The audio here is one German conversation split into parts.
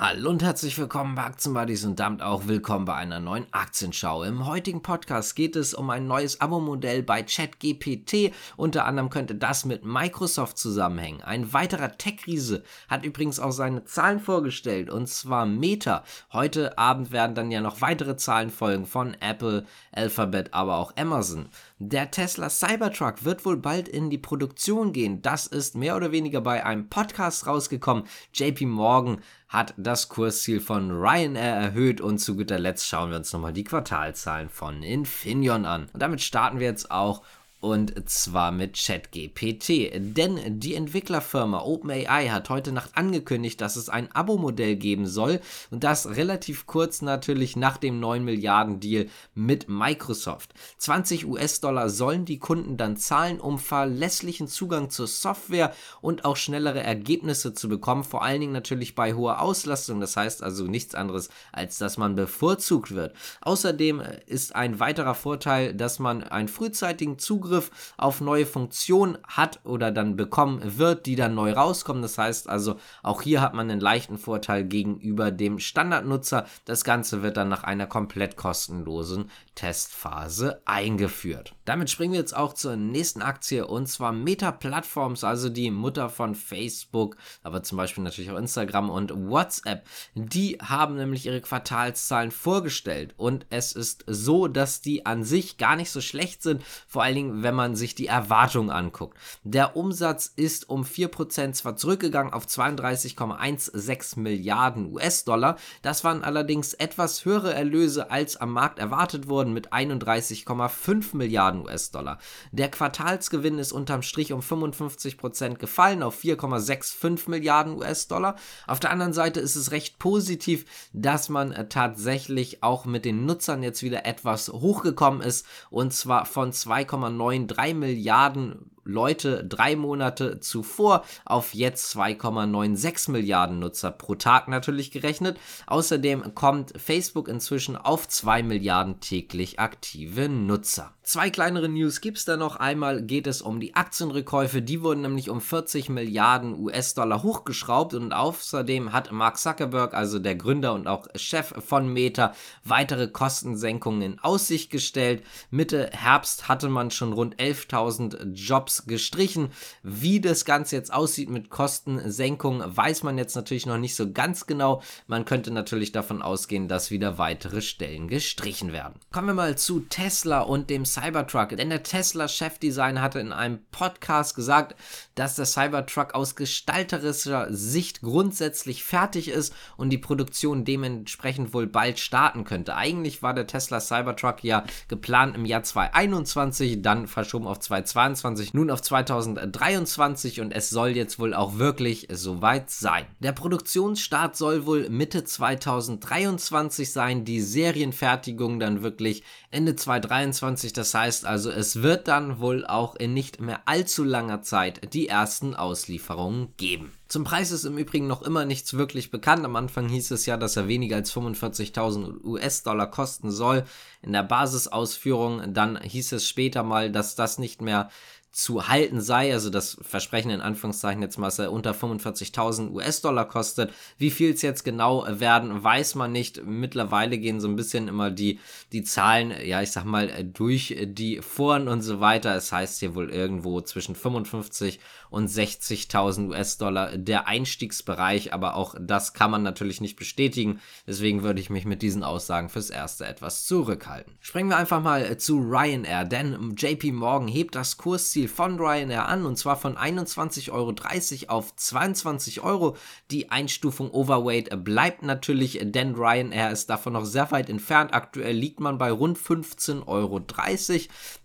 Hallo und herzlich willkommen bei Aktienbuddies und damit auch willkommen bei einer neuen Aktienschau. Im heutigen Podcast geht es um ein neues Abo-Modell bei ChatGPT. Unter anderem könnte das mit Microsoft zusammenhängen. Ein weiterer Tech-Riese hat übrigens auch seine Zahlen vorgestellt und zwar Meta. Heute Abend werden dann ja noch weitere Zahlen folgen von Apple, Alphabet, aber auch Amazon. Der Tesla Cybertruck wird wohl bald in die Produktion gehen. Das ist mehr oder weniger bei einem Podcast rausgekommen. JP Morgan hat das Kursziel von Ryanair erhöht und zu guter Letzt schauen wir uns nochmal die Quartalzahlen von Infineon an. Und damit starten wir jetzt auch und zwar mit ChatGPT. Denn die Entwicklerfirma OpenAI hat heute Nacht angekündigt, dass es ein Abo-Modell geben soll und das relativ kurz natürlich nach dem 9 Milliarden Deal mit Microsoft. 20 US-Dollar sollen die Kunden dann zahlen, um verlässlichen Zugang zur Software und auch schnellere Ergebnisse zu bekommen, vor allen Dingen natürlich bei hoher Auslastung. Das heißt also nichts anderes, als dass man bevorzugt wird. Außerdem ist ein weiterer Vorteil, dass man einen frühzeitigen Zugriff Zugriff auf neue Funktionen hat oder dann bekommen wird, die dann neu rauskommen. Das heißt also, auch hier hat man einen leichten Vorteil gegenüber dem Standardnutzer. Das Ganze wird dann nach einer komplett kostenlosen Testphase eingeführt. Damit springen wir jetzt auch zur nächsten Aktie und zwar Meta Platforms, also die Mutter von Facebook, aber zum Beispiel natürlich auch Instagram und WhatsApp. Die haben nämlich ihre Quartalszahlen vorgestellt und es ist so, dass die an sich gar nicht so schlecht sind, vor allen Dingen wenn man sich die Erwartungen anguckt. Der Umsatz ist um 4% zwar zurückgegangen auf 32,16 Milliarden US-Dollar, das waren allerdings etwas höhere Erlöse als am Markt erwartet wurden mit 31,5 Milliarden US-Dollar. Der Quartalsgewinn ist unterm Strich um 55% gefallen auf 4,65 Milliarden US-Dollar. Auf der anderen Seite ist es recht positiv, dass man äh, tatsächlich auch mit den Nutzern jetzt wieder etwas hochgekommen ist und zwar von 2,93 Milliarden Leute drei Monate zuvor auf jetzt 2,96 Milliarden Nutzer pro Tag natürlich gerechnet. Außerdem kommt Facebook inzwischen auf 2 Milliarden täglich aktive Nutzer. Zwei kleinere News gibt es da noch. Einmal geht es um die Aktienrückkäufe. Die wurden nämlich um 40 Milliarden US-Dollar hochgeschraubt und außerdem hat Mark Zuckerberg, also der Gründer und auch Chef von Meta, weitere Kostensenkungen in Aussicht gestellt. Mitte Herbst hatte man schon rund 11.000 Jobs gestrichen. Wie das Ganze jetzt aussieht mit Kostensenkungen, weiß man jetzt natürlich noch nicht so ganz genau. Man könnte natürlich davon ausgehen, dass wieder weitere Stellen gestrichen werden. Kommen wir mal zu Tesla und dem Cybertruck. Denn der Tesla-Chefdesigner hatte in einem Podcast gesagt, dass der Cybertruck aus gestalterischer Sicht grundsätzlich fertig ist und die Produktion dementsprechend wohl bald starten könnte. Eigentlich war der Tesla Cybertruck ja geplant im Jahr 2021, dann verschoben auf 2022, nun auf 2023 und es soll jetzt wohl auch wirklich soweit sein. Der Produktionsstart soll wohl Mitte 2023 sein, die Serienfertigung dann wirklich Ende 2023. Das heißt also, es wird dann wohl auch in nicht mehr allzu langer Zeit die ersten Auslieferungen geben. Zum Preis ist im Übrigen noch immer nichts wirklich bekannt. Am Anfang hieß es ja, dass er weniger als 45.000 US-Dollar kosten soll. In der Basisausführung dann hieß es später mal, dass das nicht mehr zu halten sei, also das Versprechen in Anführungszeichen jetzt mal, er unter 45.000 US-Dollar kostet. Wie viel es jetzt genau werden, weiß man nicht. Mittlerweile gehen so ein bisschen immer die, die Zahlen, ja, ich sag mal, durch die Foren und so weiter. Es heißt hier wohl irgendwo zwischen 55 und 60.000 US-Dollar der Einstiegsbereich, aber auch das kann man natürlich nicht bestätigen. Deswegen würde ich mich mit diesen Aussagen fürs Erste etwas zurückhalten. Springen wir einfach mal zu Ryanair, denn JP Morgan hebt das Kursziel Ziel von Ryanair an und zwar von 21,30 Euro auf 22 Euro. Die Einstufung Overweight bleibt natürlich, denn Ryanair ist davon noch sehr weit entfernt. Aktuell liegt man bei rund 15,30 Euro.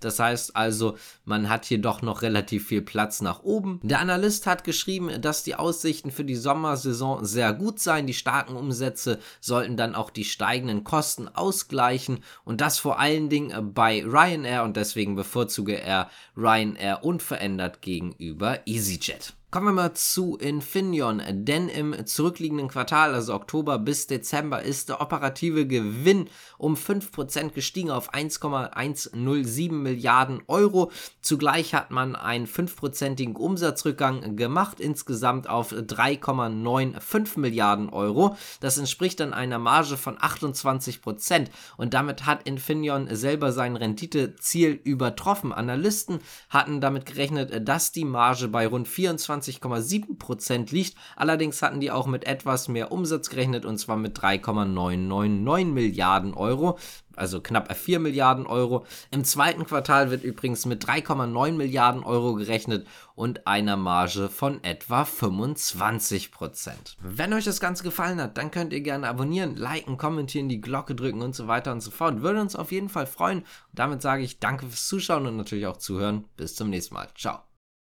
Das heißt also, man hat hier doch noch relativ viel Platz nach oben. Der Analyst hat geschrieben, dass die Aussichten für die Sommersaison sehr gut seien. Die starken Umsätze sollten dann auch die steigenden Kosten ausgleichen und das vor allen Dingen bei Ryanair und deswegen bevorzuge er Ryanair eher unverändert gegenüber EasyJet. Kommen wir mal zu Infineon, denn im zurückliegenden Quartal, also Oktober bis Dezember, ist der operative Gewinn um 5% gestiegen auf 1,107 Milliarden Euro. Zugleich hat man einen 5%igen Umsatzrückgang gemacht, insgesamt auf 3,95 Milliarden Euro. Das entspricht dann einer Marge von 28% und damit hat Infineon selber sein Renditeziel übertroffen. Analysten hatten damit gerechnet, dass die Marge bei rund 24 20,7% liegt. Allerdings hatten die auch mit etwas mehr Umsatz gerechnet und zwar mit 3,999 Milliarden Euro also knapp 4 Milliarden Euro. Im zweiten Quartal wird übrigens mit 3,9 Milliarden Euro gerechnet und einer Marge von etwa 25 Prozent. Wenn euch das Ganze gefallen hat, dann könnt ihr gerne abonnieren, liken, kommentieren, die Glocke drücken und so weiter und so fort. Würde uns auf jeden Fall freuen. Damit sage ich danke fürs Zuschauen und natürlich auch zuhören. Bis zum nächsten Mal. Ciao.